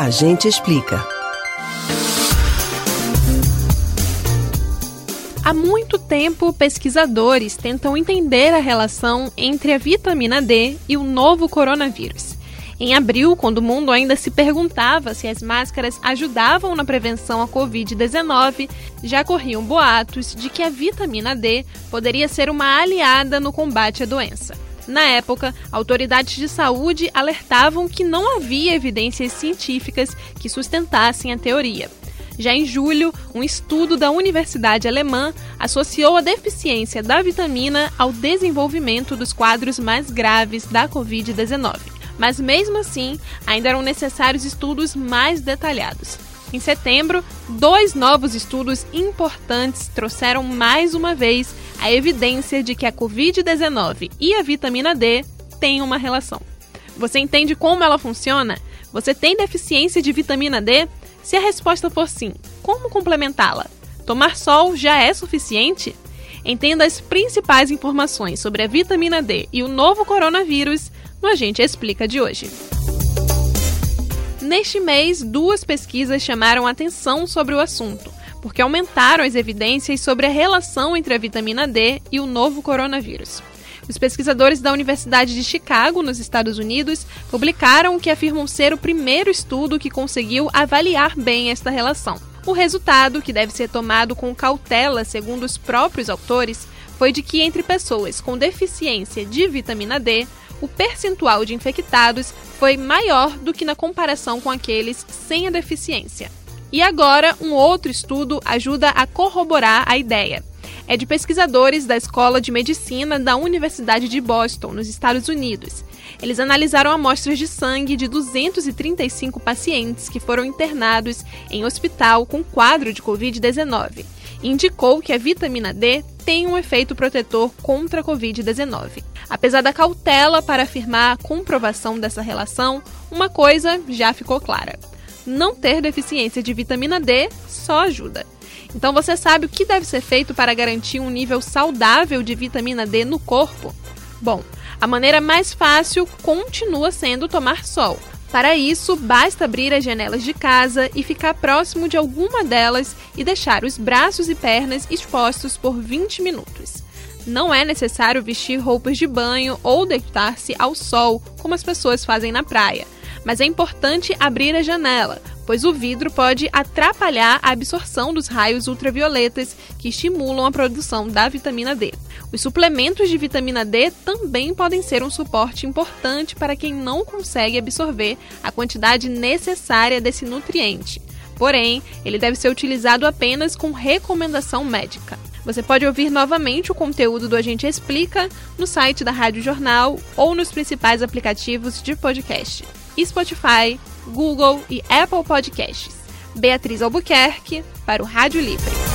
A gente explica. Há muito tempo, pesquisadores tentam entender a relação entre a vitamina D e o novo coronavírus. Em abril, quando o mundo ainda se perguntava se as máscaras ajudavam na prevenção à Covid-19, já corriam boatos de que a vitamina D poderia ser uma aliada no combate à doença. Na época, autoridades de saúde alertavam que não havia evidências científicas que sustentassem a teoria. Já em julho, um estudo da Universidade Alemã associou a deficiência da vitamina ao desenvolvimento dos quadros mais graves da Covid-19 mas mesmo assim ainda eram necessários estudos mais detalhados. Em setembro, dois novos estudos importantes trouxeram mais uma vez a evidência de que a Covid-19 e a vitamina D têm uma relação. Você entende como ela funciona? Você tem deficiência de vitamina D? Se a resposta for sim, como complementá-la? Tomar sol já é suficiente? Entenda as principais informações sobre a vitamina D e o novo coronavírus no A Gente Explica de hoje. Neste mês, duas pesquisas chamaram atenção sobre o assunto, porque aumentaram as evidências sobre a relação entre a vitamina D e o novo coronavírus. Os pesquisadores da Universidade de Chicago, nos Estados Unidos, publicaram o que afirmam ser o primeiro estudo que conseguiu avaliar bem esta relação. O resultado, que deve ser tomado com cautela, segundo os próprios autores, foi de que entre pessoas com deficiência de vitamina D, o percentual de infectados foi maior do que na comparação com aqueles sem a deficiência. E agora, um outro estudo ajuda a corroborar a ideia. É de pesquisadores da Escola de Medicina da Universidade de Boston, nos Estados Unidos. Eles analisaram amostras de sangue de 235 pacientes que foram internados em hospital com quadro de Covid-19 indicou que a vitamina D tem um efeito protetor contra a Covid-19. Apesar da cautela para afirmar a comprovação dessa relação, uma coisa já ficou clara: não ter deficiência de vitamina D só ajuda. Então você sabe o que deve ser feito para garantir um nível saudável de vitamina D no corpo? Bom, a maneira mais fácil continua sendo tomar sol. Para isso, basta abrir as janelas de casa e ficar próximo de alguma delas e deixar os braços e pernas expostos por 20 minutos. Não é necessário vestir roupas de banho ou deitar-se ao sol, como as pessoas fazem na praia, mas é importante abrir a janela, pois o vidro pode atrapalhar a absorção dos raios ultravioletas que estimulam a produção da vitamina D. Os suplementos de vitamina D também podem ser um suporte importante para quem não consegue absorver a quantidade necessária desse nutriente. Porém, ele deve ser utilizado apenas com recomendação médica. Você pode ouvir novamente o conteúdo do Agente Explica no site da Rádio Jornal ou nos principais aplicativos de podcast: Spotify, Google e Apple Podcasts. Beatriz Albuquerque para o Rádio Livre.